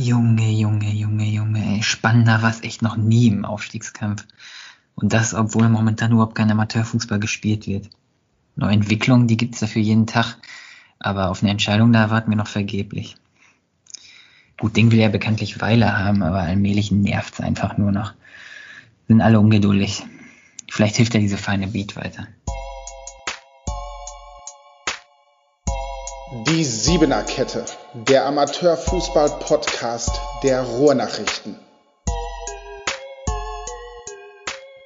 Junge, Junge, Junge, Junge, ey. Spannender war es echt noch nie im Aufstiegskampf. Und das, obwohl momentan überhaupt kein Amateurfußball gespielt wird. Neue Entwicklungen, die gibt's dafür jeden Tag. Aber auf eine Entscheidung da warten wir noch vergeblich. Gut, Ding will ja bekanntlich Weile haben, aber allmählich nervt's einfach nur noch. Sind alle ungeduldig. Vielleicht hilft ja diese feine Beat weiter. Die Siebener Kette, der Amateurfußball-Podcast der Ruhrnachrichten.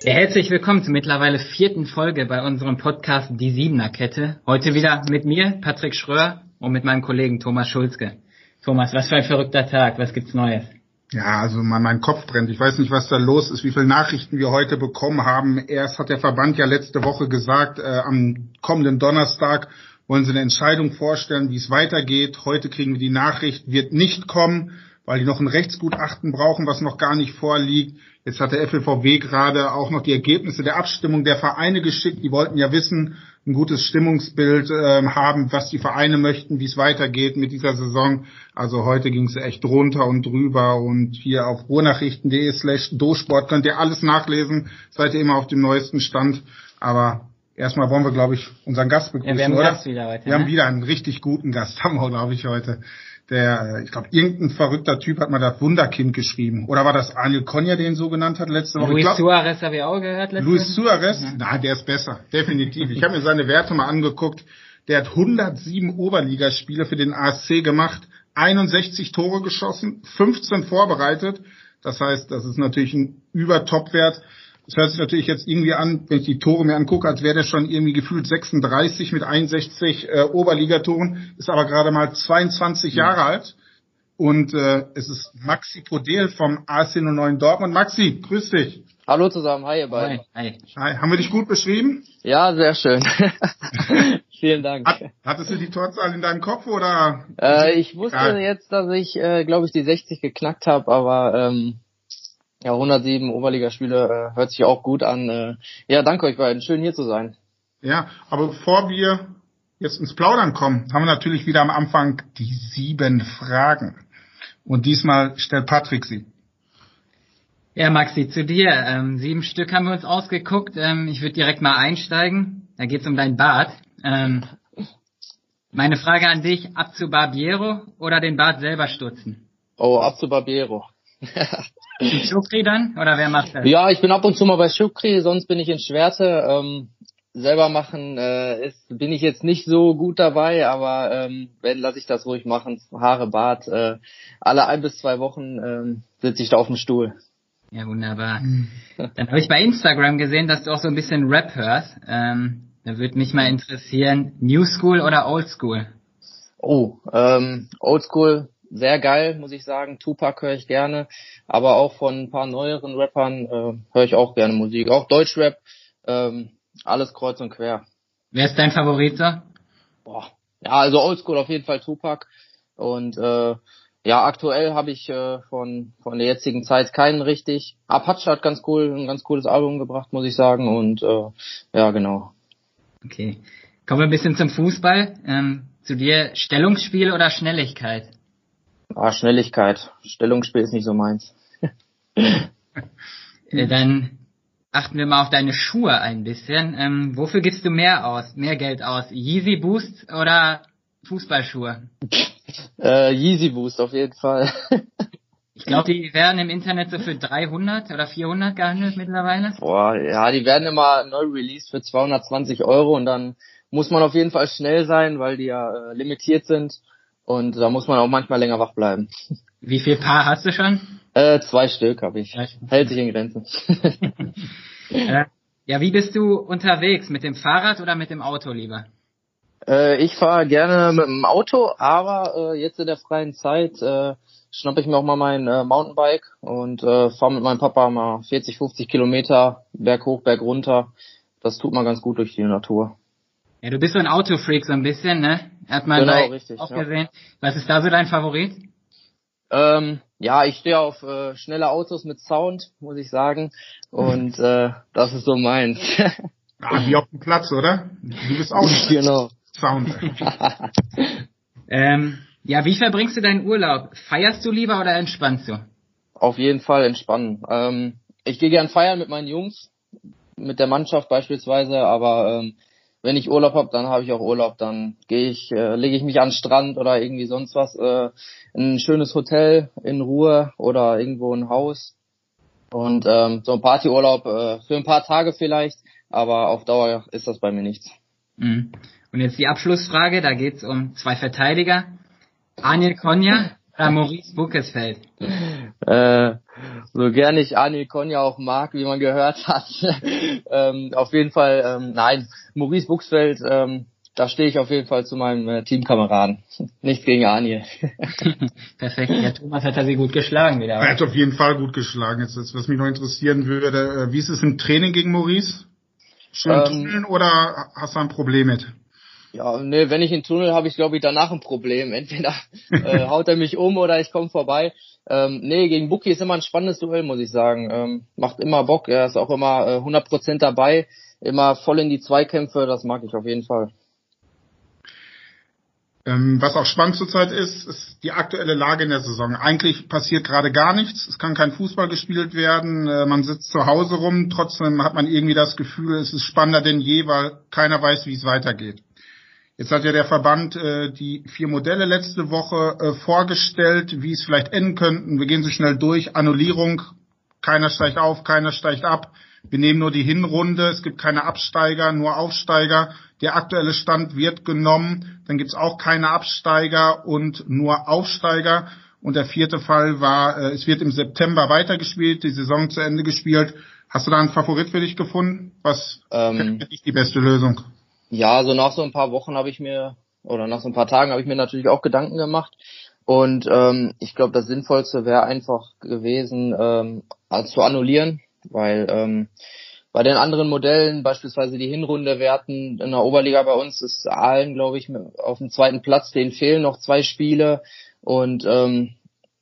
Ja, herzlich willkommen zur mittlerweile vierten Folge bei unserem Podcast Die Siebener Kette. Heute wieder mit mir, Patrick Schröer, und mit meinem Kollegen Thomas Schulzke. Thomas, was für ein verrückter Tag, was gibt's Neues? Ja, also mein, mein Kopf brennt. Ich weiß nicht, was da los ist, wie viele Nachrichten wir heute bekommen haben. Erst hat der Verband ja letzte Woche gesagt, äh, am kommenden Donnerstag wollen sie eine Entscheidung vorstellen, wie es weitergeht. Heute kriegen wir die Nachricht, wird nicht kommen, weil die noch ein Rechtsgutachten brauchen, was noch gar nicht vorliegt. Jetzt hat der FLVW gerade auch noch die Ergebnisse der Abstimmung der Vereine geschickt. Die wollten ja wissen, ein gutes Stimmungsbild äh, haben, was die Vereine möchten, wie es weitergeht mit dieser Saison. Also heute ging es echt drunter und drüber und hier auf ruhrnachrichten.de slash dosport könnt ihr alles nachlesen. Seid ihr immer auf dem neuesten Stand. Aber Erstmal wollen wir, glaube ich, unseren Gast begrüßen. Ja, wir haben oder? Gast wieder heute. Wir ne? haben wieder einen richtig guten Gast, haben wir, glaube ich, heute. Der, ich glaube, irgendein verrückter Typ hat mal das Wunderkind geschrieben. Oder war das Anil Konja, den so genannt hat letzte Woche? Luis Suarez habe ich auch gehört letzte Luis Suarez? Ja. Na, der ist besser. Definitiv. Ich habe mir seine Werte mal angeguckt. Der hat 107 Oberligaspiele für den ASC gemacht, 61 Tore geschossen, 15 vorbereitet. Das heißt, das ist natürlich ein Übertopwert. Das hört sich natürlich jetzt irgendwie an, wenn ich die Tore mir angucke, als wäre der schon irgendwie gefühlt 36 mit 61 äh, Oberligatoren, ist aber gerade mal 22 ja. Jahre alt. Und äh, es ist Maxi Podel vom AC 09 Dortmund. Maxi, grüß dich. Hallo zusammen, hi ihr beiden. Hi. hi. Haben wir dich gut beschrieben? Ja, sehr schön. Vielen Dank. Hat, hattest du die Torzahl in deinem Kopf oder? Äh, ich wusste ja. jetzt, dass ich, äh, glaube ich, die 60 geknackt habe, aber ähm, ja, 107 Oberligaspiele äh, hört sich auch gut an. Äh, ja, danke euch beiden. Schön hier zu sein. Ja, aber bevor wir jetzt ins Plaudern kommen, haben wir natürlich wieder am Anfang die sieben Fragen. Und diesmal stellt Patrick sie. Ja, Maxi, zu dir. Ähm, sieben Stück haben wir uns ausgeguckt. Ähm, ich würde direkt mal einsteigen. Da geht's um dein Bart. Ähm, meine Frage an dich, ab zu Barbiero oder den Bart selber stutzen? Oh, ab zu Barbiero. Schukri dann? Oder wer macht das? Ja, ich bin ab und zu mal bei Schukri, sonst bin ich in Schwerte. Ähm, selber machen äh, ist, bin ich jetzt nicht so gut dabei, aber ähm, wenn lasse ich das ruhig machen. Haare, Bart, äh, alle ein bis zwei Wochen ähm, sitze ich da auf dem Stuhl. Ja, wunderbar. Dann habe ich bei Instagram gesehen, dass du auch so ein bisschen Rap hörst. Ähm, da würde mich mal interessieren, New School oder Old School? Oh, ähm, Old School sehr geil, muss ich sagen. Tupac höre ich gerne, aber auch von ein paar neueren Rappern äh, höre ich auch gerne Musik. Auch Deutschrap, ähm, alles kreuz und quer. Wer ist dein Favorit da? Boah. Ja, also Oldschool auf jeden Fall Tupac. Und äh, ja, aktuell habe ich äh, von von der jetzigen Zeit keinen richtig. Apache hat ganz cool, ein ganz cooles Album gebracht, muss ich sagen. Und äh, ja, genau. Okay. Kommen wir ein bisschen zum Fußball. Ähm, zu dir Stellungsspiel oder Schnelligkeit? Ah, Schnelligkeit. Stellungsspiel ist nicht so meins. Äh, dann achten wir mal auf deine Schuhe ein bisschen. Ähm, wofür gibst du mehr aus, mehr Geld aus? Yeezy Boost oder Fußballschuhe? Äh, Yeezy Boost auf jeden Fall. ich glaube, die werden im Internet so für 300 oder 400 gehandelt mittlerweile. Boah, ja, die werden immer neu released für 220 Euro und dann muss man auf jeden Fall schnell sein, weil die ja äh, limitiert sind. Und da muss man auch manchmal länger wach bleiben. Wie viel Paar hast du schon? Äh, zwei Stück habe ich. Hält sich in Grenzen. äh, ja, wie bist du unterwegs? Mit dem Fahrrad oder mit dem Auto lieber? Äh, ich fahre gerne mit dem Auto, aber äh, jetzt in der freien Zeit äh, schnappe ich mir auch mal mein äh, Mountainbike und äh, fahre mit meinem Papa mal 40, 50 Kilometer Berg hoch, Berg runter. Das tut mal ganz gut durch die Natur. Ja, du bist so ein Autofreak so ein bisschen, ne? Hat man genau, richtig, auch ja. gesehen. Was ist da so dein Favorit? Ähm, ja, ich stehe auf äh, schnelle Autos mit Sound, muss ich sagen. Und äh, das ist so meins. ah, wie auf dem Platz, oder? Du bist auch genau. Sound. ähm, Ja, wie verbringst du deinen Urlaub? Feierst du lieber oder entspannst du? Auf jeden Fall entspannen. Ähm, ich gehe gern feiern mit meinen Jungs, mit der Mannschaft beispielsweise, aber ähm, wenn ich Urlaub habe, dann habe ich auch Urlaub. Dann gehe ich, äh, lege ich mich an den Strand oder irgendwie sonst was, äh, in ein schönes Hotel in Ruhe oder irgendwo ein Haus. Und ähm, so ein Partyurlaub äh, für ein paar Tage vielleicht, aber auf Dauer ist das bei mir nichts. Mhm. Und jetzt die Abschlussfrage, da geht's um zwei Verteidiger. Anil Konja oder Maurice Buckesfeld? Äh, so gern ich Anil Konja auch mag, wie man gehört hat. ähm, auf jeden Fall, ähm, nein, Maurice Buchsfeld, ähm, da stehe ich auf jeden Fall zu meinem äh, Teamkameraden. Nichts gegen Anil. Perfekt. Ja, Thomas hat er sie gut geschlagen wieder. Er hat auf jeden Fall gut geschlagen. Jetzt, was mich noch interessieren würde, äh, wie ist es im Training gegen Maurice? Schön ähm, oder hast du ein Problem mit? Ja, nee, wenn ich ihn tunnel, habe ich glaube ich danach ein Problem. Entweder äh, haut er mich um oder ich komme vorbei. Ähm, nee, gegen Buki ist immer ein spannendes Duell, muss ich sagen. Ähm, macht immer Bock, er ist auch immer äh, 100% dabei, immer voll in die Zweikämpfe, das mag ich auf jeden Fall. Ähm, was auch spannend zurzeit ist, ist die aktuelle Lage in der Saison. Eigentlich passiert gerade gar nichts. Es kann kein Fußball gespielt werden. Äh, man sitzt zu Hause rum. Trotzdem hat man irgendwie das Gefühl, es ist spannender denn je, weil keiner weiß, wie es weitergeht. Jetzt hat ja der Verband äh, die vier Modelle letzte Woche äh, vorgestellt, wie es vielleicht enden könnten. Wir gehen so schnell durch. Annullierung, keiner steigt auf, keiner steigt ab. Wir nehmen nur die Hinrunde, es gibt keine Absteiger, nur Aufsteiger. Der aktuelle Stand wird genommen, dann gibt es auch keine Absteiger und nur Aufsteiger. Und der vierte Fall war, äh, es wird im September weitergespielt, die Saison zu Ende gespielt. Hast du da einen Favorit für dich gefunden? Was ähm, dich die beste Lösung? Ja, so nach so ein paar Wochen habe ich mir, oder nach so ein paar Tagen habe ich mir natürlich auch Gedanken gemacht. Und ähm, ich glaube, das Sinnvollste wäre einfach gewesen, ähm, zu annullieren, weil ähm, bei den anderen Modellen, beispielsweise die Hinrunde werten in der Oberliga bei uns, ist Aalen, glaube ich, auf dem zweiten Platz, denen fehlen noch zwei Spiele. Und ähm,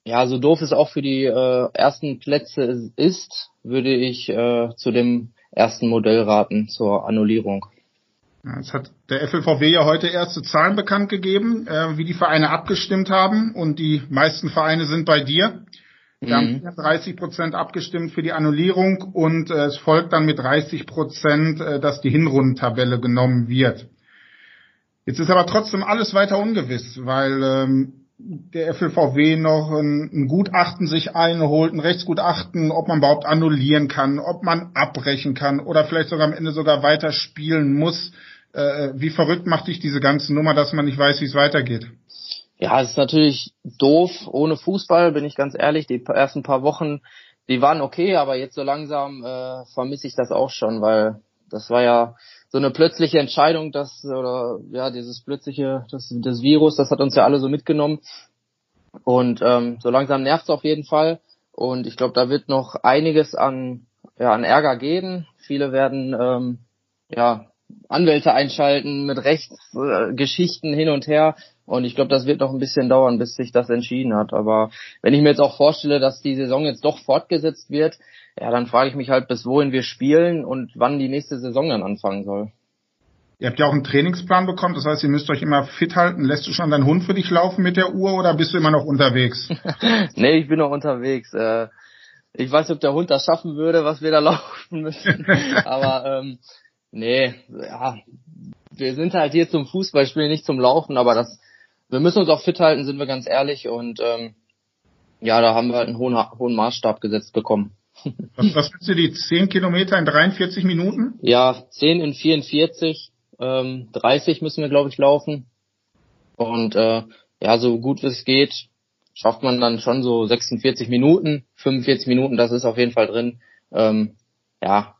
ja, so doof es auch für die äh, ersten Plätze ist, würde ich äh, zu dem ersten Modell raten, zur Annullierung. Jetzt hat der FLVW ja heute erste Zahlen bekannt gegeben, äh, wie die Vereine abgestimmt haben. Und die meisten Vereine sind bei dir. Wir mhm. haben 30 Prozent abgestimmt für die Annullierung und äh, es folgt dann mit 30 Prozent, äh, dass die Hinrundentabelle genommen wird. Jetzt ist aber trotzdem alles weiter ungewiss, weil ähm, der FLVW noch ein, ein Gutachten sich einholt, ein Rechtsgutachten, ob man überhaupt annullieren kann, ob man abbrechen kann oder vielleicht sogar am Ende sogar weiter spielen muss. Äh, wie verrückt macht dich diese ganze Nummer, dass man nicht weiß, wie es weitergeht? Ja, es ist natürlich doof ohne Fußball, bin ich ganz ehrlich. Die ersten paar Wochen, die waren okay, aber jetzt so langsam äh, vermisse ich das auch schon, weil das war ja so eine plötzliche Entscheidung, dass oder ja dieses plötzliche das, das Virus, das hat uns ja alle so mitgenommen und ähm, so langsam nervt es auf jeden Fall und ich glaube, da wird noch einiges an ja an Ärger geben. Viele werden ähm, ja Anwälte einschalten mit Rechtsgeschichten äh, hin und her. Und ich glaube, das wird noch ein bisschen dauern, bis sich das entschieden hat. Aber wenn ich mir jetzt auch vorstelle, dass die Saison jetzt doch fortgesetzt wird, ja, dann frage ich mich halt, bis wohin wir spielen und wann die nächste Saison dann anfangen soll. Ihr habt ja auch einen Trainingsplan bekommen, das heißt, ihr müsst euch immer fit halten. Lässt du schon deinen Hund für dich laufen mit der Uhr oder bist du immer noch unterwegs? nee, ich bin noch unterwegs. Äh, ich weiß nicht, ob der Hund das schaffen würde, was wir da laufen müssen. Aber ähm, Nee, ja, wir sind halt hier zum Fußballspielen, nicht zum Laufen, aber das, wir müssen uns auch fit halten, sind wir ganz ehrlich und ähm, ja, da haben wir halt einen hohen, hohen Maßstab gesetzt bekommen. Was, was willst du die 10 Kilometer in 43 Minuten? Ja, 10 in 44, ähm, 30 müssen wir glaube ich laufen und äh, ja, so gut wie es geht, schafft man dann schon so 46 Minuten, 45 Minuten, das ist auf jeden Fall drin. Ähm, ja,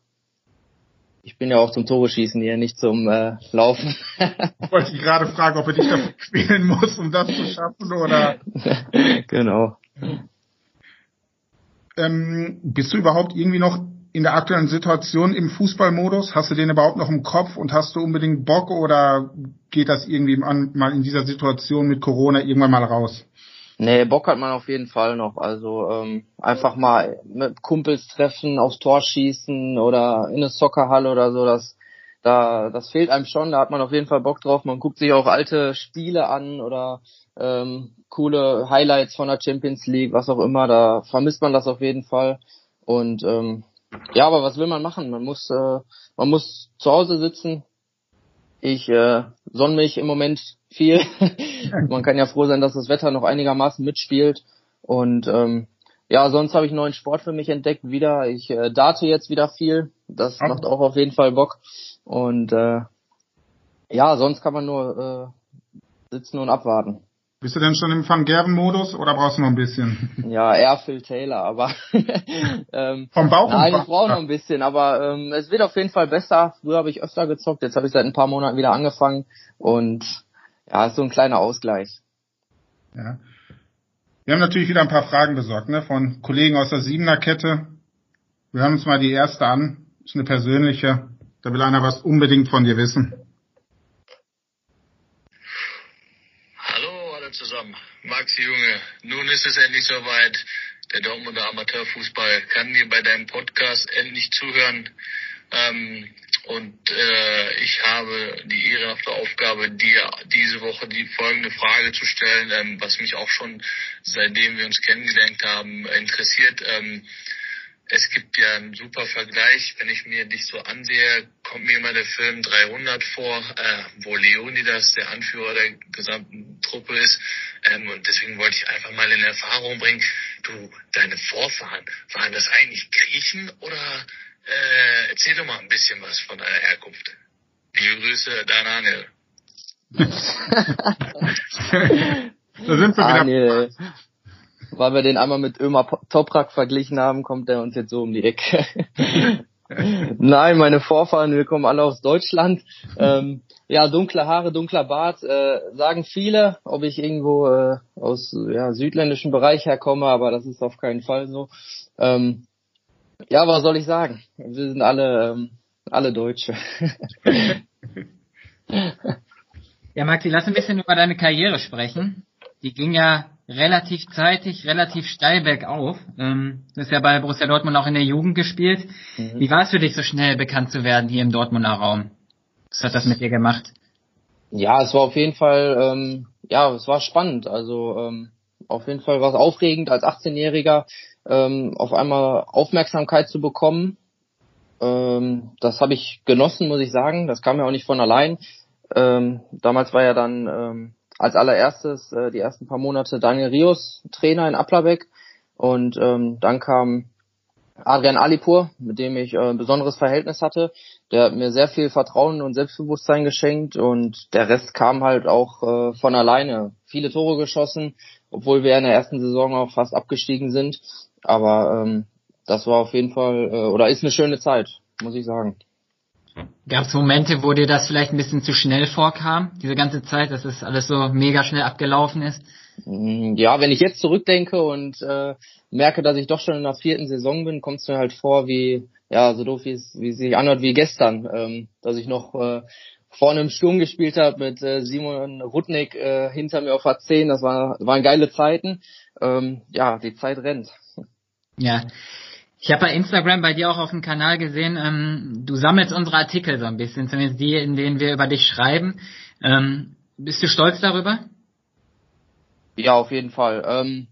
ich bin ja auch zum Tore schießen hier, nicht zum äh, Laufen. ich wollte dich gerade fragen, ob er dich dafür spielen muss, um das zu schaffen, oder? genau. Ähm, bist du überhaupt irgendwie noch in der aktuellen Situation im Fußballmodus? Hast du den überhaupt noch im Kopf und hast du unbedingt Bock oder geht das irgendwie mal in dieser Situation mit Corona irgendwann mal raus? Nee, Bock hat man auf jeden Fall noch. Also ähm, einfach mal mit Kumpels treffen, aufs Tor schießen oder in eine Soccerhalle oder so, das da das fehlt einem schon, da hat man auf jeden Fall Bock drauf. Man guckt sich auch alte Spiele an oder ähm, coole Highlights von der Champions League, was auch immer, da vermisst man das auf jeden Fall. Und ähm, ja, aber was will man machen? Man muss, äh, man muss zu Hause sitzen. Ich äh, sonne mich im Moment viel. man kann ja froh sein, dass das Wetter noch einigermaßen mitspielt. Und ähm, ja, sonst habe ich einen neuen Sport für mich entdeckt wieder. Ich äh, date jetzt wieder viel. Das okay. macht auch auf jeden Fall Bock. Und äh, ja, sonst kann man nur äh, sitzen und abwarten. Bist du denn schon im Van Gerven-Modus oder brauchst du noch ein bisschen? Ja, eher Phil Taylor, aber ähm, vom Bauch Nein, ich brauche noch ein bisschen, aber ähm, es wird auf jeden Fall besser. Früher habe ich öfter gezockt, jetzt habe ich seit ein paar Monaten wieder angefangen und ja, ist so ein kleiner Ausgleich. Ja. Wir haben natürlich wieder ein paar Fragen besorgt, ne, von Kollegen aus der Siebener Kette. Wir hören uns mal die erste an. Ist eine persönliche. Da will einer was unbedingt von dir wissen. zusammen. Maxi Junge, nun ist es endlich soweit. Der Dortmunder Amateurfußball kann dir bei deinem Podcast endlich zuhören. Ähm, und äh, ich habe die ehrenhafte Aufgabe, dir diese Woche die folgende Frage zu stellen, ähm, was mich auch schon seitdem wir uns kennengelernt haben interessiert. Ähm, es gibt ja einen super Vergleich. Wenn ich mir dich so ansehe, kommt mir immer der Film 300 vor, äh, wo Leonidas der Anführer der gesamten Truppe ist. Ähm, und deswegen wollte ich einfach mal in Erfahrung bringen, du, deine Vorfahren, waren das eigentlich Griechen oder äh, erzähl doch mal ein bisschen was von deiner Herkunft. Liebe Grüße, Daniel. da sind wir wieder weil wir den einmal mit Ömer Toprak verglichen haben, kommt er uns jetzt so um die Ecke. Nein, meine Vorfahren, wir kommen alle aus Deutschland. Ähm, ja, dunkle Haare, dunkler Bart, äh, sagen viele, ob ich irgendwo äh, aus ja, südländischen Bereich herkomme, aber das ist auf keinen Fall so. Ähm, ja, was soll ich sagen? Wir sind alle, ähm, alle Deutsche. ja, Maxi, lass ein bisschen über deine Karriere sprechen. Die ging ja relativ zeitig, relativ steil bergauf. Ähm, du hast ja bei Borussia Dortmund auch in der Jugend gespielt. Mhm. Wie war es für dich, so schnell bekannt zu werden hier im Dortmunder Raum? Was hat das mit dir gemacht? Ja, es war auf jeden Fall, ähm, ja, es war spannend. Also ähm, auf jeden Fall war es aufregend, als 18-Jähriger ähm, auf einmal Aufmerksamkeit zu bekommen. Ähm, das habe ich genossen, muss ich sagen. Das kam ja auch nicht von allein. Ähm, damals war ja dann ähm, als allererstes äh, die ersten paar Monate Daniel Rios Trainer in Applerbeck und ähm, dann kam Adrian Alipur, mit dem ich äh, ein besonderes Verhältnis hatte. Der hat mir sehr viel Vertrauen und Selbstbewusstsein geschenkt und der Rest kam halt auch äh, von alleine. Viele Tore geschossen, obwohl wir in der ersten Saison auch fast abgestiegen sind. Aber ähm, das war auf jeden Fall äh, oder ist eine schöne Zeit, muss ich sagen. Gab es Momente, wo dir das vielleicht ein bisschen zu schnell vorkam, diese ganze Zeit, dass es alles so mega schnell abgelaufen ist? Mm, ja, wenn ich jetzt zurückdenke und äh, merke, dass ich doch schon in der vierten Saison bin, kommt es mir halt vor, wie ja so doof wie es wie es sich anhört wie gestern, ähm, dass ich noch äh, vorne im Sturm gespielt habe mit äh, Simon Rudnick äh, hinter mir auf A10. Das war, waren geile Zeiten. Ähm, ja, die Zeit rennt. Ja, ich habe bei Instagram bei dir auch auf dem Kanal gesehen, ähm, du sammelst unsere Artikel so ein bisschen, zumindest die, in denen wir über dich schreiben. Ähm, bist du stolz darüber? Ja, auf jeden Fall. Ähm,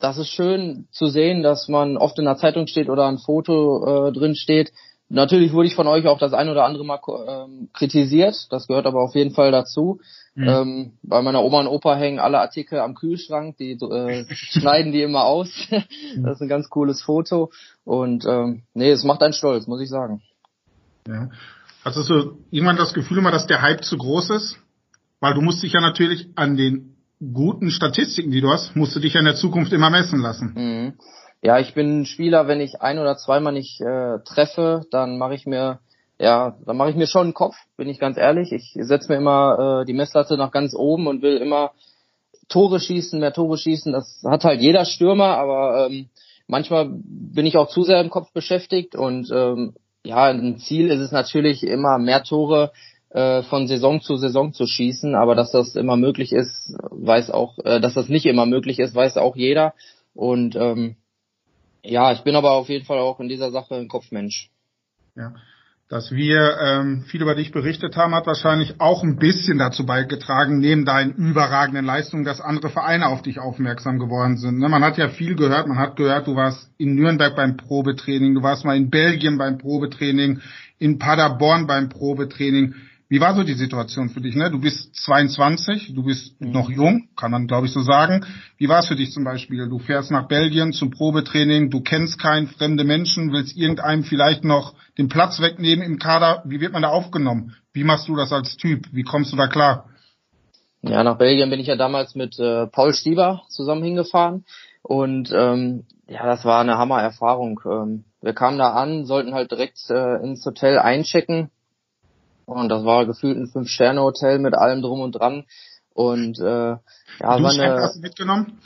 das ist schön zu sehen, dass man oft in der Zeitung steht oder ein Foto äh, drin steht. Natürlich wurde ich von euch auch das ein oder andere Mal ähm, kritisiert. Das gehört aber auf jeden Fall dazu. Mhm. Ähm, bei meiner Oma und Opa hängen alle Artikel am Kühlschrank, die äh, schneiden die immer aus. das ist ein ganz cooles Foto. Und ähm, nee, es macht einen stolz, muss ich sagen. Ja. Hast du irgendwann das Gefühl immer, dass der Hype zu groß ist? Weil du musst dich ja natürlich an den guten Statistiken, die du hast, musst du dich ja in der Zukunft immer messen lassen. Mhm. Ja, ich bin ein Spieler, wenn ich ein oder zweimal nicht äh, treffe, dann mache ich mir ja, dann mache ich mir schon einen Kopf, bin ich ganz ehrlich. Ich setze mir immer äh, die Messlatte nach ganz oben und will immer Tore schießen, mehr Tore schießen. Das hat halt jeder Stürmer, aber ähm, manchmal bin ich auch zu sehr im Kopf beschäftigt und ähm, ja, ein Ziel ist es natürlich immer mehr Tore äh, von Saison zu Saison zu schießen, aber dass das immer möglich ist, weiß auch, äh, dass das nicht immer möglich ist, weiß auch jeder. Und ähm, ja, ich bin aber auf jeden Fall auch in dieser Sache ein Kopfmensch. Ja. dass wir ähm, viel über dich berichtet haben, hat wahrscheinlich auch ein bisschen dazu beigetragen, neben deinen überragenden Leistungen, dass andere Vereine auf dich aufmerksam geworden sind. Ne? Man hat ja viel gehört, man hat gehört, du warst in Nürnberg beim Probetraining, du warst mal in Belgien beim Probetraining, in Paderborn beim Probetraining. Wie war so die Situation für dich? Ne? Du bist 22, du bist mhm. noch jung, kann man glaube ich so sagen. Wie war es für dich zum Beispiel? Du fährst nach Belgien zum Probetraining, du kennst keinen fremde Menschen, willst irgendeinem vielleicht noch den Platz wegnehmen im Kader. Wie wird man da aufgenommen? Wie machst du das als Typ? Wie kommst du da klar? Ja, nach Belgien bin ich ja damals mit äh, Paul Stieber zusammen hingefahren und ähm, ja, das war eine Hammer-Erfahrung. Ähm, wir kamen da an, sollten halt direkt äh, ins Hotel einchecken und das war gefühlt ein Fünf-Sterne-Hotel mit allem drum und dran. Und äh, ja, war eine... hast du mitgenommen?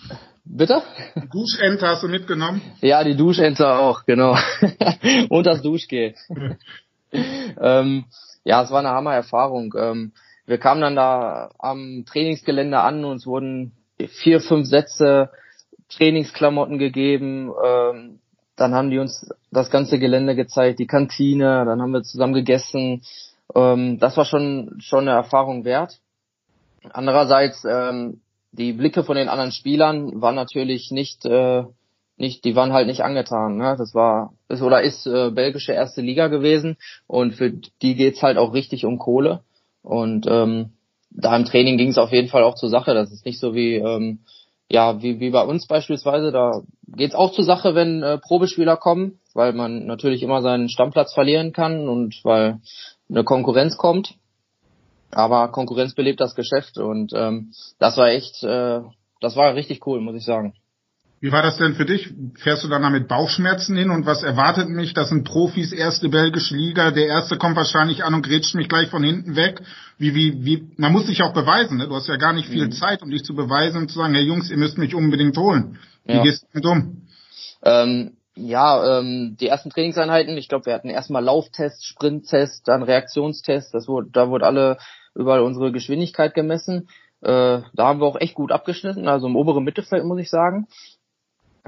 Bitte? Duschente hast du mitgenommen? Ja, die Duschente auch, genau. und das Duschgel. ähm, ja, es war eine Hammer-Erfahrung. Ähm, wir kamen dann da am Trainingsgelände an und es wurden vier, fünf Sätze Trainingsklamotten gegeben. Ähm, dann haben die uns das ganze Gelände gezeigt, die Kantine, dann haben wir zusammen gegessen. Ähm, das war schon, schon eine Erfahrung wert. Andererseits, ähm, die Blicke von den anderen Spielern waren natürlich nicht, äh, nicht, die waren halt nicht angetan. Ne? Das war, ist oder ist äh, belgische erste Liga gewesen und für die geht's halt auch richtig um Kohle. Und ähm, da im Training ging es auf jeden Fall auch zur Sache. Das ist nicht so wie ähm, ja wie, wie bei uns beispielsweise. Da geht's auch zur Sache, wenn äh, Probespieler kommen, weil man natürlich immer seinen Stammplatz verlieren kann und weil eine Konkurrenz kommt. Aber Konkurrenz belebt das Geschäft und ähm, das war echt, äh, das war richtig cool, muss ich sagen. Wie war das denn für dich? Fährst du dann da mit Bauchschmerzen hin und was erwartet mich? Das sind Profis, erste belgische Liga. Der erste kommt wahrscheinlich an und grätscht mich gleich von hinten weg. Wie, wie, wie, man muss sich auch beweisen, ne? Du hast ja gar nicht viel mhm. Zeit, um dich zu beweisen und zu sagen, hey Jungs, ihr müsst mich unbedingt holen. Wie ja. gehst du damit um? Ähm, ja, ähm, die ersten Trainingseinheiten, ich glaube, wir hatten erstmal Lauftest, Sprinttest, dann Reaktionstest, das wurde, da wurde alle überall unsere Geschwindigkeit gemessen. Äh, da haben wir auch echt gut abgeschnitten, also im oberen Mittelfeld muss ich sagen.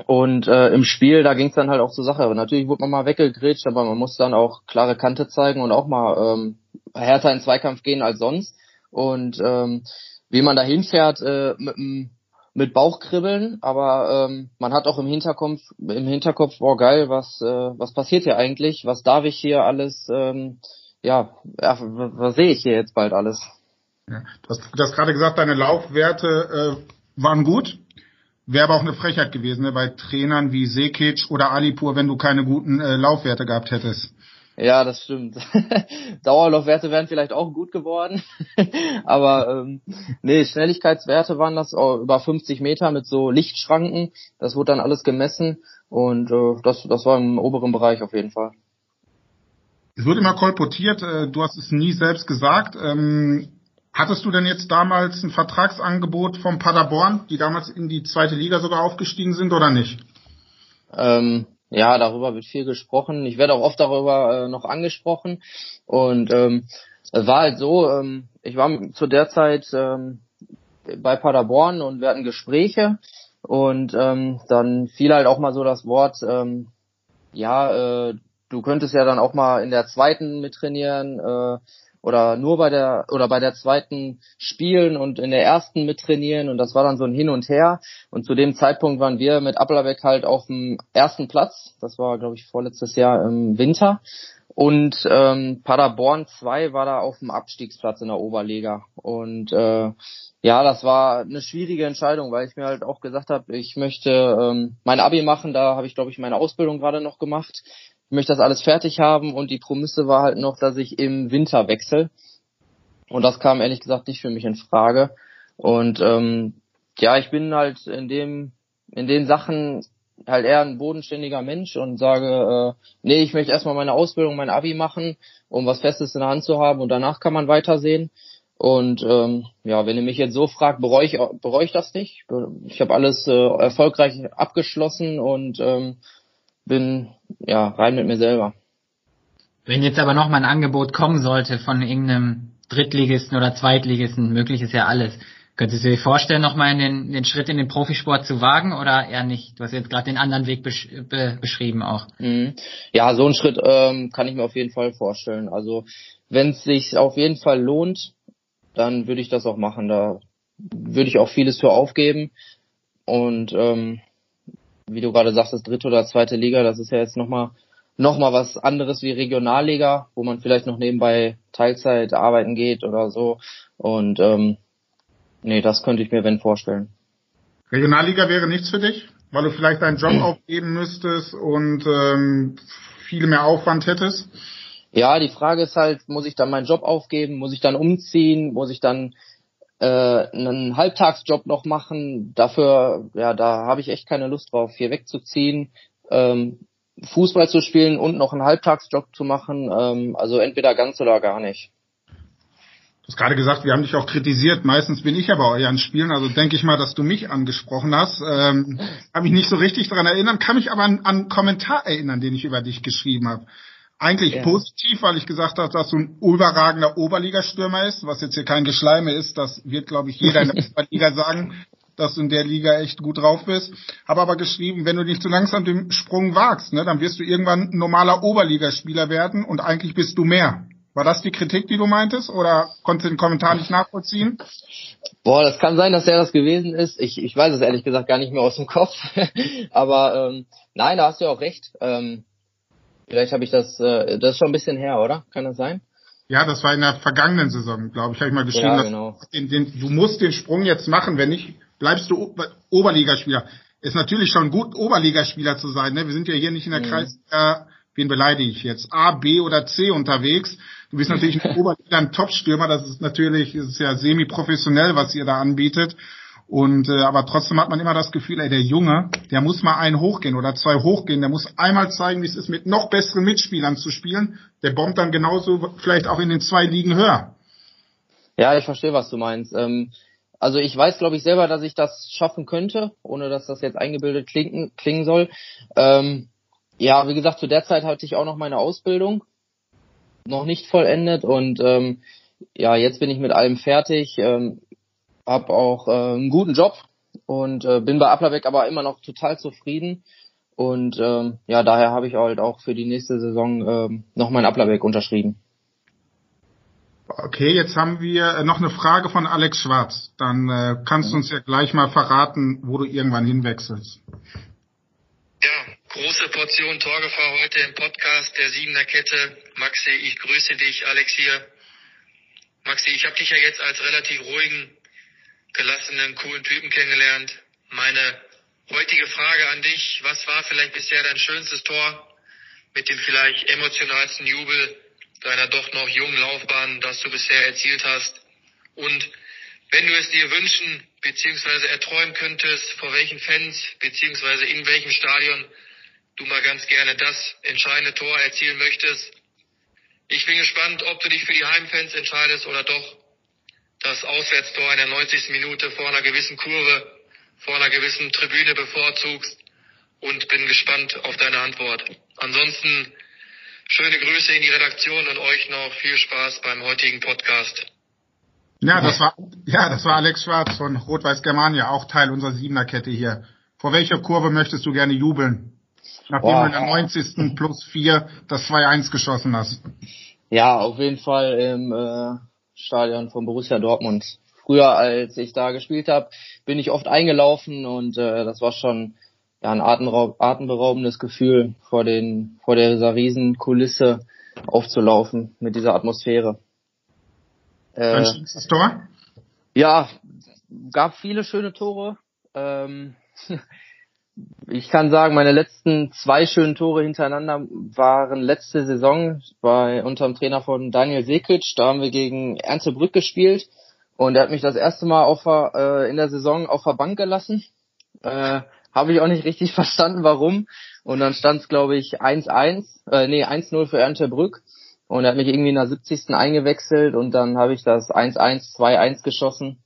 Und äh, im Spiel, da ging es dann halt auch zur Sache. Aber natürlich wurde man mal weggegrätscht, aber man muss dann auch klare Kante zeigen und auch mal ähm, härter in Zweikampf gehen als sonst. Und ähm, wie man da hinfährt äh, mit einem mit Bauchkribbeln, aber ähm, man hat auch im Hinterkopf, im Hinterkopf, boah geil, was, äh, was passiert hier eigentlich? Was darf ich hier alles, ähm, ja, ja was sehe ich hier jetzt bald alles? Ja, du hast, hast gerade gesagt, deine Laufwerte äh, waren gut. Wäre aber auch eine Frechheit gewesen, ne, bei Trainern wie Sekic oder Alipur, wenn du keine guten äh, Laufwerte gehabt hättest. Ja, das stimmt. Dauerlaufwerte wären vielleicht auch gut geworden. Aber ähm, nee, Schnelligkeitswerte waren das oh, über 50 Meter mit so Lichtschranken. Das wurde dann alles gemessen und äh, das, das war im oberen Bereich auf jeden Fall. Es wird immer kolportiert, äh, du hast es nie selbst gesagt. Ähm, hattest du denn jetzt damals ein Vertragsangebot vom Paderborn, die damals in die zweite Liga sogar aufgestiegen sind oder nicht? Ähm, ja, darüber wird viel gesprochen. Ich werde auch oft darüber äh, noch angesprochen. Und ähm, es war halt so, ähm, ich war zu der Zeit ähm, bei Paderborn und wir hatten Gespräche und ähm, dann fiel halt auch mal so das Wort, ähm, ja, äh, du könntest ja dann auch mal in der zweiten mittrainieren, äh, oder nur bei der oder bei der zweiten spielen und in der ersten mittrainieren. Und das war dann so ein Hin und Her. Und zu dem Zeitpunkt waren wir mit Applerbeck halt auf dem ersten Platz, das war glaube ich vorletztes Jahr im Winter. Und ähm, Paderborn 2 war da auf dem Abstiegsplatz in der Oberliga. Und äh, ja, das war eine schwierige Entscheidung, weil ich mir halt auch gesagt habe, ich möchte ähm, mein Abi machen, da habe ich glaube ich meine Ausbildung gerade noch gemacht ich möchte das alles fertig haben und die Promisse war halt noch, dass ich im Winter wechsle. Und das kam ehrlich gesagt nicht für mich in Frage. Und ähm, ja, ich bin halt in dem, in den Sachen halt eher ein bodenständiger Mensch und sage, äh, nee, ich möchte erstmal meine Ausbildung, mein Abi machen, um was Festes in der Hand zu haben und danach kann man weitersehen. Und ähm, ja, wenn ihr mich jetzt so fragt, bereue ich, bereue ich das nicht. Ich habe alles äh, erfolgreich abgeschlossen und ähm, bin ja rein mit mir selber. Wenn jetzt aber noch mal ein Angebot kommen sollte von irgendeinem Drittligisten oder Zweitligisten, möglich ist ja alles, Könntest du dir vorstellen, nochmal den, den Schritt in den Profisport zu wagen oder eher nicht? Du hast jetzt gerade den anderen Weg besch be beschrieben auch. Mhm. Ja, so einen Schritt ähm, kann ich mir auf jeden Fall vorstellen. Also wenn es sich auf jeden Fall lohnt, dann würde ich das auch machen. Da würde ich auch vieles für aufgeben. Und ähm, wie du gerade sagst, das dritte oder zweite Liga, das ist ja jetzt nochmal noch mal was anderes wie Regionalliga, wo man vielleicht noch nebenbei Teilzeit arbeiten geht oder so. Und ähm, nee, das könnte ich mir wenn vorstellen. Regionalliga wäre nichts für dich, weil du vielleicht deinen Job aufgeben müsstest und ähm, viel mehr Aufwand hättest? Ja, die Frage ist halt, muss ich dann meinen Job aufgeben, muss ich dann umziehen, muss ich dann äh, einen Halbtagsjob noch machen? Dafür, ja, da habe ich echt keine Lust drauf, hier wegzuziehen, ähm, Fußball zu spielen und noch einen Halbtagsjob zu machen. Ähm, also entweder ganz oder gar nicht. Du hast gerade gesagt, wir haben dich auch kritisiert. Meistens bin ich ja bei euren Spielen, also denke ich mal, dass du mich angesprochen hast. Ähm, kann mich nicht so richtig daran erinnern, kann mich aber an, an einen Kommentar erinnern, den ich über dich geschrieben habe eigentlich ja. positiv, weil ich gesagt habe, dass du ein überragender Oberligastürmer ist, was jetzt hier kein Geschleime ist, das wird, glaube ich, jeder in der Oberliga sagen, dass du in der Liga echt gut drauf bist. Habe aber geschrieben, wenn du nicht zu langsam den Sprung wagst, ne, dann wirst du irgendwann ein normaler Oberligaspieler werden und eigentlich bist du mehr. War das die Kritik, die du meintest, oder konntest du den Kommentar nicht nachvollziehen? Boah, das kann sein, dass er das gewesen ist. Ich, ich weiß es ehrlich gesagt gar nicht mehr aus dem Kopf. aber ähm, nein, da hast du auch recht. Ähm, Vielleicht habe ich das, äh, das ist schon ein bisschen her, oder? Kann das sein? Ja, das war in der vergangenen Saison, glaube ich, habe ich mal geschrieben. Ja, genau. Den, den, du musst den Sprung jetzt machen, wenn nicht, bleibst du Oberligaspieler. Ist natürlich schon gut, Oberligaspieler zu sein. Ne? Wir sind ja hier nicht in der mhm. Kreisliga, wen beleidige ich jetzt, A, B oder C unterwegs. Du bist natürlich in Oberliga ein Topstürmer, das ist natürlich, ist ja semi-professionell, was ihr da anbietet. Und äh, aber trotzdem hat man immer das Gefühl, ey, der Junge, der muss mal einen hochgehen oder zwei hochgehen, der muss einmal zeigen, wie es ist, mit noch besseren Mitspielern zu spielen. Der bombt dann genauso vielleicht auch in den zwei Ligen höher. Ja, ich verstehe, was du meinst. Ähm, also ich weiß, glaube ich, selber, dass ich das schaffen könnte, ohne dass das jetzt eingebildet klingen, klingen soll. Ähm, ja, wie gesagt, zu der Zeit hatte ich auch noch meine Ausbildung noch nicht vollendet und ähm, ja, jetzt bin ich mit allem fertig. Ähm, habe auch äh, einen guten Job und äh, bin bei Applerbeck aber immer noch total zufrieden. Und ähm, ja, daher habe ich halt auch für die nächste Saison ähm, noch mein Applerbeck unterschrieben. Okay, jetzt haben wir äh, noch eine Frage von Alex Schwarz. Dann äh, kannst du uns ja gleich mal verraten, wo du irgendwann hinwechselst. Ja, große Portion Torgefahr heute im Podcast der Siebener Kette. Maxi, ich grüße dich, Alex hier. Maxi, ich habe dich ja jetzt als relativ ruhigen gelassenen, coolen Typen kennengelernt. Meine heutige Frage an dich, was war vielleicht bisher dein schönstes Tor mit dem vielleicht emotionalsten Jubel deiner doch noch jungen Laufbahn, das du bisher erzielt hast? Und wenn du es dir wünschen bzw. erträumen könntest, vor welchen Fans bzw. in welchem Stadion du mal ganz gerne das entscheidende Tor erzielen möchtest. Ich bin gespannt, ob du dich für die Heimfans entscheidest oder doch das Auswärtstor in der 90. Minute vor einer gewissen Kurve, vor einer gewissen Tribüne bevorzugst und bin gespannt auf deine Antwort. Ansonsten schöne Grüße in die Redaktion und euch noch viel Spaß beim heutigen Podcast. Ja, das war, ja, das war Alex Schwarz von Rot-Weiß Germania, auch Teil unserer Siebener-Kette hier. Vor welcher Kurve möchtest du gerne jubeln? Nachdem Boah. du in der 90. plus 4 das 2-1 geschossen hast. Ja, auf jeden Fall im äh, Stadion von Borussia Dortmund. Früher, als ich da gespielt habe, bin ich oft eingelaufen und äh, das war schon ja, ein atemberaubendes Gefühl, vor, den, vor dieser riesen Kulisse aufzulaufen mit dieser Atmosphäre. Äh, schönstes Tor? Ja, gab viele schöne Tore. Ähm, ich kann sagen, meine letzten zwei schönen Tore hintereinander waren letzte Saison bei unterm Trainer von Daniel Sekic. Da haben wir gegen Erntebrück gespielt und er hat mich das erste Mal auf, äh, in der Saison auf der Bank gelassen. Äh, Habe ich auch nicht richtig verstanden, warum. Und dann stand es, glaube ich, 1-1, äh, nee, 1-0 für Erntebrück. Und er hat mich irgendwie in der 70. eingewechselt und dann habe ich das 1-1, 2-1 geschossen.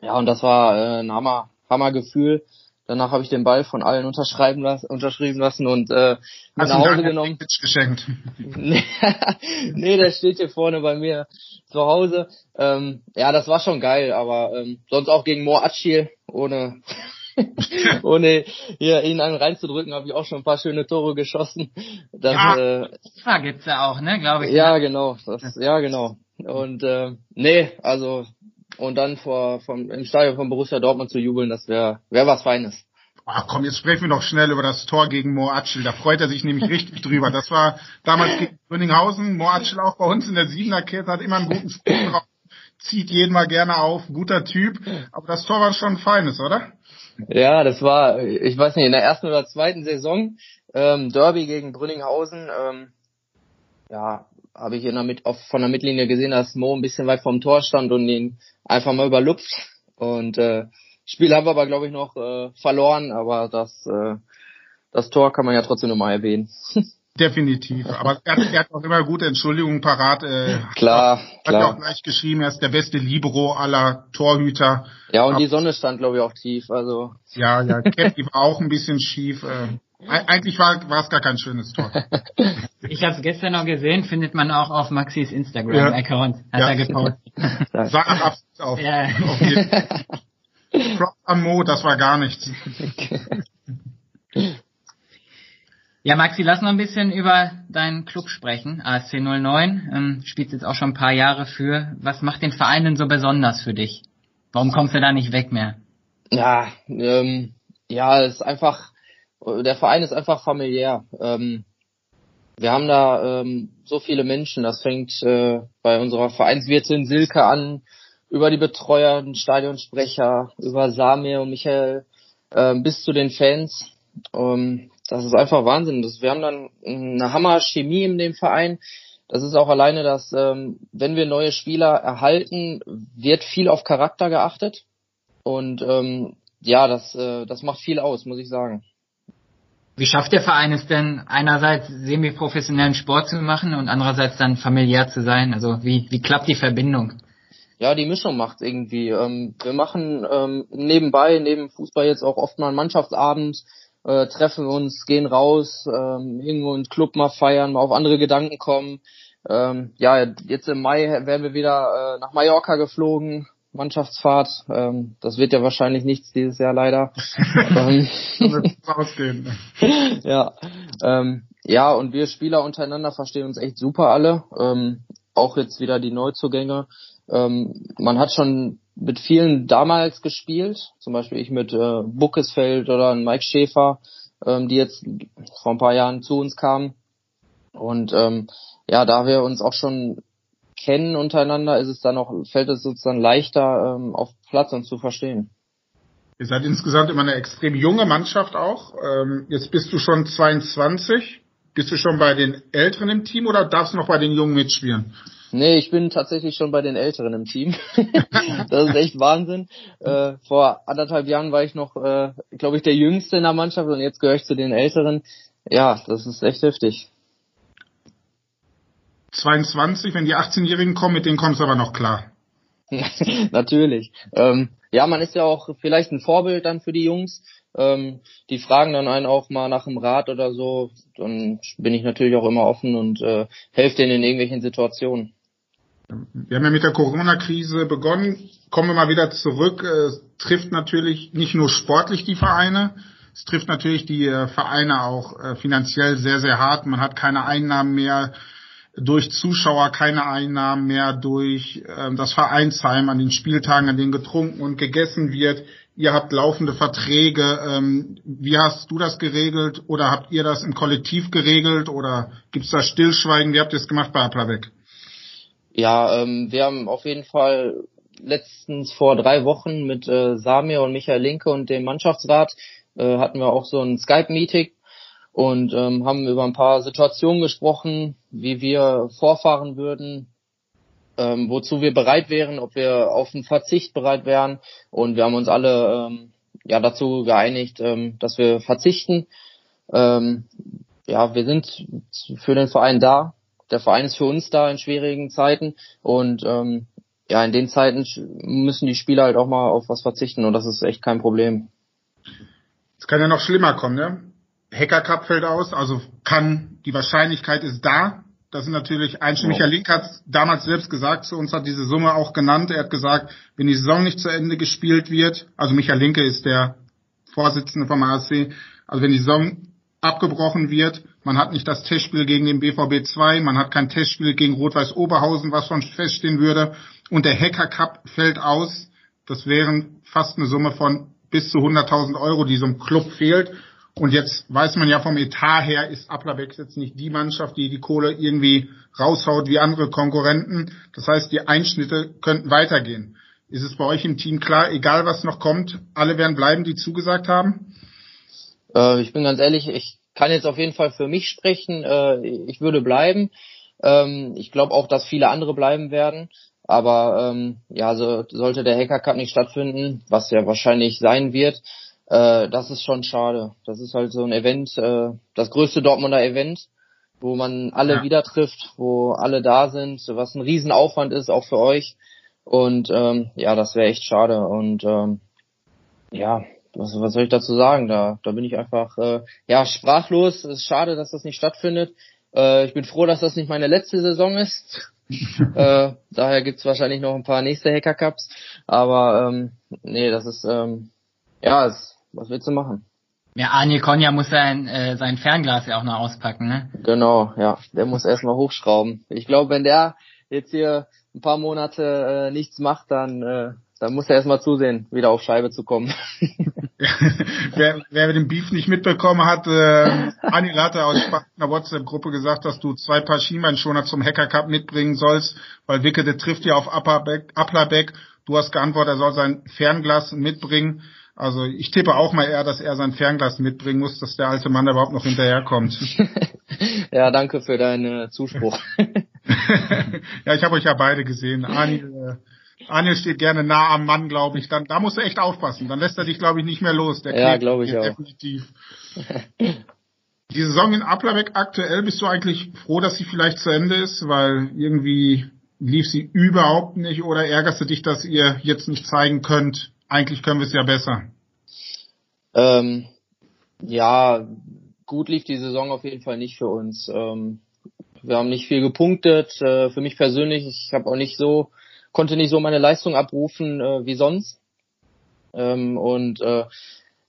Ja, und das war äh, ein Hammer, Hammergefühl. Danach habe ich den Ball von allen unterschreiben lassen, unterschrieben lassen und äh, mit nach Hause genommen. geschenkt? nee, der steht hier vorne bei mir zu Hause. Ähm, ja, das war schon geil, aber ähm, sonst auch gegen Moor Atschil, ohne ohne hier ihn einen reinzudrücken, habe ich auch schon ein paar schöne Tore geschossen. Das, ja, äh, FIFA gibt's ja auch, ne, glaube ich. Ja, ne? genau. Das, ja, genau. Und äh, nee, also und dann vor vom im Stadion von Borussia Dortmund zu jubeln, das wäre wär was Feines. Ach komm, jetzt sprechen wir doch schnell über das Tor gegen Moatschel. Da freut er sich nämlich richtig drüber. Das war damals gegen Gröninghausen. Moatschel auch bei uns in der Siebener-Kette hat immer einen guten Sprung drauf. Zieht jeden mal gerne auf. Guter Typ. Aber das Tor war schon ein feines, oder? Ja, das war, ich weiß nicht, in der ersten oder zweiten Saison, ähm, Derby gegen Brünninghausen, ähm, ja, habe ich in der Mit auf, von der Mittellinie gesehen, dass Mo ein bisschen weit vom Tor stand und ihn einfach mal überlupft. Und äh, Spiel haben wir aber, glaube ich, noch äh, verloren, aber das, äh, das Tor kann man ja trotzdem nochmal erwähnen. Definitiv. Aber er, er, hat auch immer gute Entschuldigungen parat. Äh, klar, hat klar. Hat auch gleich geschrieben, er ist der beste Libero aller Torhüter. Ja, und Aber, die Sonne stand, glaube ich, auch tief. Also. Ja, ja, Cappy war auch ein bisschen schief. Äh, eigentlich war, war es gar kein schönes Tor. Ich habe es gestern noch gesehen, findet man auch auf Maxis Instagram-Account. Hat ja. er gepostet. Sah nach Absicht auf. Ja. Props an Mo, das war gar nichts. Ja, Maxi, lass noch ein bisschen über deinen Club sprechen. ASC 09, ähm, spielst jetzt auch schon ein paar Jahre für. Was macht den Verein denn so besonders für dich? Warum kommst du da nicht weg mehr? Ja, ähm, ja, es ist einfach, der Verein ist einfach familiär. Ähm, wir haben da ähm, so viele Menschen. Das fängt äh, bei unserer Vereinswirtin Silke an, über die Betreuer, den Stadionsprecher, über Samir und Michael, äh, bis zu den Fans. Ähm, das ist einfach Wahnsinn. Das, wir haben dann eine Hammer-Chemie in dem Verein. Das ist auch alleine, dass ähm, wenn wir neue Spieler erhalten, wird viel auf Charakter geachtet. Und ähm, ja, das, äh, das macht viel aus, muss ich sagen. Wie schafft der Verein es denn, einerseits semi-professionellen Sport zu machen und andererseits dann familiär zu sein? Also wie, wie klappt die Verbindung? Ja, die Mischung macht irgendwie. Ähm, wir machen ähm, nebenbei, neben Fußball jetzt auch oft mal einen Mannschaftsabend, äh, treffen uns, gehen raus, ähm, irgendwo einen Club mal feiern, mal auf andere Gedanken kommen. Ähm, ja, jetzt im Mai werden wir wieder äh, nach Mallorca geflogen, Mannschaftsfahrt. Ähm, das wird ja wahrscheinlich nichts dieses Jahr leider. ähm, ja, ähm, ja, und wir Spieler untereinander verstehen uns echt super alle. Ähm, auch jetzt wieder die Neuzugänge. Ähm, man hat schon mit vielen damals gespielt, zum Beispiel ich mit äh, Buckesfeld oder Mike Schäfer, ähm, die jetzt vor ein paar Jahren zu uns kamen. Und ähm, ja, da wir uns auch schon kennen untereinander, ist es dann auch, fällt es sozusagen leichter, ähm, auf Platz uns zu verstehen. Ihr seid insgesamt immer eine extrem junge Mannschaft auch. Ähm, jetzt bist du schon 22. Bist du schon bei den Älteren im Team oder darfst du noch bei den Jungen mitspielen? Nee, ich bin tatsächlich schon bei den Älteren im Team. das ist echt Wahnsinn. Äh, vor anderthalb Jahren war ich noch, äh, glaube ich, der Jüngste in der Mannschaft und jetzt gehöre ich zu den Älteren. Ja, das ist echt heftig. 22, wenn die 18-Jährigen kommen, mit denen kommst du aber noch klar. Natürlich. Ähm, ja, man ist ja auch vielleicht ein Vorbild dann für die Jungs. Ähm, die fragen dann einen auch mal nach dem Rat oder so. Dann bin ich natürlich auch immer offen und äh, helfe denen in irgendwelchen Situationen. Wir haben ja mit der Corona-Krise begonnen. Kommen wir mal wieder zurück. Es trifft natürlich nicht nur sportlich die Vereine, es trifft natürlich die äh, Vereine auch äh, finanziell sehr, sehr hart. Man hat keine Einnahmen mehr durch Zuschauer, keine Einnahmen mehr durch ähm, das Vereinsheim an den Spieltagen, an denen getrunken und gegessen wird. Ihr habt laufende Verträge. Ähm, wie hast du das geregelt oder habt ihr das im Kollektiv geregelt oder gibt's da Stillschweigen? Wie habt ihr es gemacht bei Applerbeck? Ja, ähm, wir haben auf jeden Fall letztens vor drei Wochen mit äh, Samir und Michael Linke und dem Mannschaftsrat äh, hatten wir auch so ein Skype-Meeting und ähm, haben über ein paar Situationen gesprochen, wie wir vorfahren würden, ähm, wozu wir bereit wären, ob wir auf einen Verzicht bereit wären. Und wir haben uns alle ähm, ja dazu geeinigt, ähm, dass wir verzichten. Ähm, ja, wir sind für den Verein da der Verein ist für uns da in schwierigen Zeiten und ähm, ja, in den Zeiten müssen die Spieler halt auch mal auf was verzichten und das ist echt kein Problem. Es kann ja noch schlimmer kommen, ne? Hacker Cup fällt aus, also kann, die Wahrscheinlichkeit ist da. Das sind natürlich einstimmig. Herr Link hat damals selbst gesagt, zu uns hat diese Summe auch genannt. Er hat gesagt, wenn die Saison nicht zu Ende gespielt wird, also Michael Linke ist der Vorsitzende vom ASC, also wenn die Saison abgebrochen wird, man hat nicht das Testspiel gegen den BVB 2, man hat kein Testspiel gegen Rot-Weiß Oberhausen, was schon feststehen würde, und der Hacker Cup fällt aus, das wären fast eine Summe von bis zu 100.000 Euro, die so einem Club fehlt. Und jetzt weiß man ja vom Etat her, ist Applerbeck jetzt nicht die Mannschaft, die die Kohle irgendwie raushaut wie andere Konkurrenten. Das heißt, die Einschnitte könnten weitergehen. Ist es bei euch im Team klar, egal was noch kommt, alle werden bleiben, die zugesagt haben? Äh, ich bin ganz ehrlich, ich kann jetzt auf jeden Fall für mich sprechen. Äh, ich würde bleiben. Ähm, ich glaube auch, dass viele andere bleiben werden. Aber ähm, ja, so, sollte der Hacker Cup nicht stattfinden, was ja wahrscheinlich sein wird, äh, das ist schon schade. Das ist halt so ein Event, äh, das größte Dortmunder Event, wo man alle ja. wieder trifft, wo alle da sind, was ein Riesenaufwand ist, auch für euch. Und ähm, ja, das wäre echt schade. Und ähm, ja, was, was soll ich dazu sagen? Da, da bin ich einfach äh, ja sprachlos. Es ist schade, dass das nicht stattfindet. Äh, ich bin froh, dass das nicht meine letzte Saison ist. äh, daher gibt's wahrscheinlich noch ein paar nächste Hacker Cups. Aber ähm, nee, das ist ähm, ja, es, was willst du machen? Ja, Anil Konja muss sein, äh, sein Fernglas ja auch noch auspacken, ne? Genau, ja. Der muss erstmal hochschrauben. Ich glaube, wenn der jetzt hier ein paar Monate äh, nichts macht, dann, äh, dann muss er erstmal zusehen, wieder auf Scheibe zu kommen. wer, wer den Beef nicht mitbekommen hat, äh, Anil hatte aus einer WhatsApp-Gruppe gesagt, dass du zwei Paar Schienbeinschoner zum Hacker Cup mitbringen sollst, weil Wicke, der trifft ja auf Applerbeck. Du hast geantwortet, er soll sein Fernglas mitbringen. Also ich tippe auch mal eher, dass er sein Fernglas mitbringen muss, dass der alte Mann überhaupt noch hinterherkommt. ja, danke für deinen Zuspruch. ja, ich habe euch ja beide gesehen. Anil, äh, Anil steht gerne nah am Mann, glaube ich. Dann, da musst du echt aufpassen. Dann lässt er dich, glaube ich, nicht mehr los. Der ja, glaube ich auch. Definitiv. Die Saison in Applerbeck aktuell, bist du eigentlich froh, dass sie vielleicht zu Ende ist, weil irgendwie lief sie überhaupt nicht oder ärgerst du dich, dass ihr jetzt nicht zeigen könnt, eigentlich können wir es ja besser. Ähm, ja, gut lief die Saison auf jeden Fall nicht für uns. Ähm, wir haben nicht viel gepunktet. Äh, für mich persönlich, ich habe auch nicht so, konnte nicht so meine Leistung abrufen äh, wie sonst. Ähm, und äh,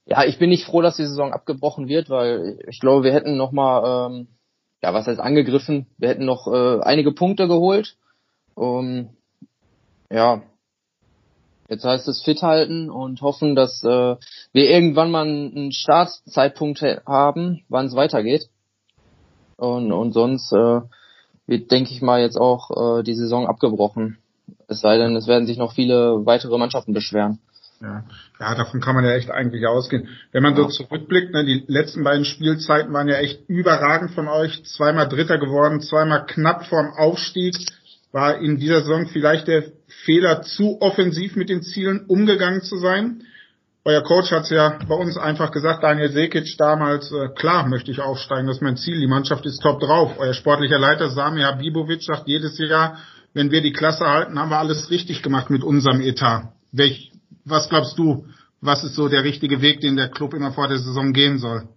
ja, ich bin nicht froh, dass die Saison abgebrochen wird, weil ich glaube, wir hätten noch mal, ähm, ja, was heißt angegriffen? Wir hätten noch äh, einige Punkte geholt. Um, ja, Jetzt heißt es fit halten und hoffen, dass äh, wir irgendwann mal einen Startzeitpunkt haben, wann es weitergeht. Und, und sonst äh, wird, denke ich mal, jetzt auch äh, die Saison abgebrochen. Es sei denn, es werden sich noch viele weitere Mannschaften beschweren. Ja, ja, davon kann man ja echt eigentlich ausgehen. Wenn man so zurückblickt, ne, die letzten beiden Spielzeiten waren ja echt überragend von euch. Zweimal Dritter geworden, zweimal knapp vorm Aufstieg. War in dieser Saison vielleicht der Fehler, zu offensiv mit den Zielen umgegangen zu sein? Euer Coach hat es ja bei uns einfach gesagt, Daniel Sekic damals, äh, klar möchte ich aufsteigen, das ist mein Ziel, die Mannschaft ist top drauf. Euer sportlicher Leiter Sami Habibovic sagt jedes Jahr, wenn wir die Klasse halten, haben wir alles richtig gemacht mit unserem Etat. Welch, was glaubst du, was ist so der richtige Weg, den der Club immer vor der Saison gehen soll?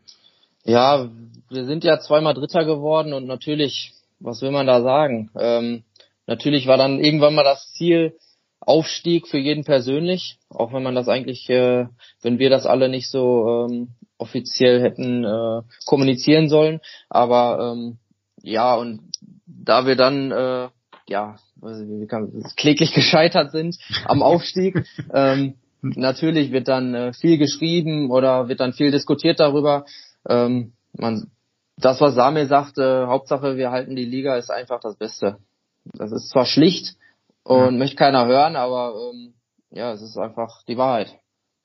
Ja, wir sind ja zweimal Dritter geworden und natürlich, was will man da sagen? Ähm, Natürlich war dann irgendwann mal das Ziel Aufstieg für jeden persönlich, auch wenn man das eigentlich, äh, wenn wir das alle nicht so ähm, offiziell hätten äh, kommunizieren sollen. Aber ähm, ja, und da wir dann äh, ja wie kann, kläglich gescheitert sind am Aufstieg, ähm, natürlich wird dann äh, viel geschrieben oder wird dann viel diskutiert darüber. Ähm, man, das, was Samir sagte, Hauptsache wir halten die Liga, ist einfach das Beste. Das ist zwar schlicht und ja. möchte keiner hören, aber ähm, ja, es ist einfach die Wahrheit.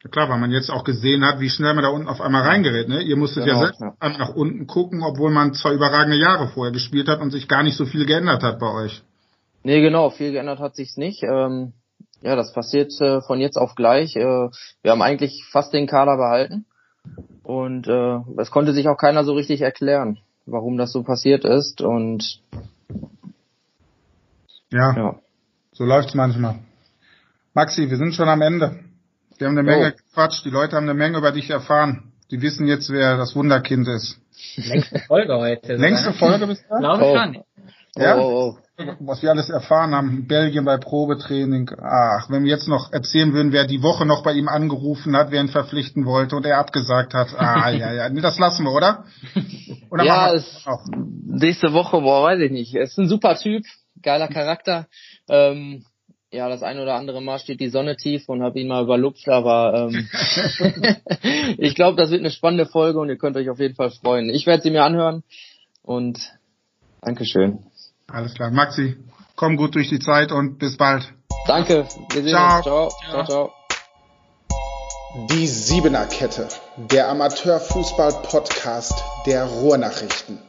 Ja klar, weil man jetzt auch gesehen hat, wie schnell man da unten auf einmal reingerät. Ne? Ihr musstet genau, ja selbst ja. nach unten gucken, obwohl man zwei überragende Jahre vorher gespielt hat und sich gar nicht so viel geändert hat bei euch. Nee, genau, viel geändert hat sich's nicht. Ähm, ja, das passiert äh, von jetzt auf gleich. Äh, wir haben eigentlich fast den Kader behalten und äh, es konnte sich auch keiner so richtig erklären, warum das so passiert ist und ja, ja. so läuft's manchmal. Maxi, wir sind schon am Ende. Wir haben eine Menge oh. gequatscht, die Leute haben eine Menge über dich erfahren. Die wissen jetzt, wer das Wunderkind ist. Längste Folge heute. Längste Folge bis dahin? Glaube oh. schon. Ja? Oh, oh, oh. Was wir alles erfahren haben, Belgien bei Probetraining. Ach, wenn wir jetzt noch erzählen würden, wer die Woche noch bei ihm angerufen hat, wer ihn verpflichten wollte und er abgesagt hat. Ah, ja, ja. Das lassen wir, oder? oder ja, es, nächste Woche, boah, weiß ich nicht. Er ist ein super Typ, geiler Charakter. Ähm, ja, das ein oder andere Mal steht die Sonne tief und habe ihn mal überlupft, aber ähm, ich glaube, das wird eine spannende Folge und ihr könnt euch auf jeden Fall freuen. Ich werde sie mir anhören und Dankeschön. Alles klar. Maxi, komm gut durch die Zeit und bis bald. Danke. Wir sehen ciao. uns. Ciao. Ciao, ciao. Die Siebener Kette, der Amateurfußball-Podcast der Ruhrnachrichten.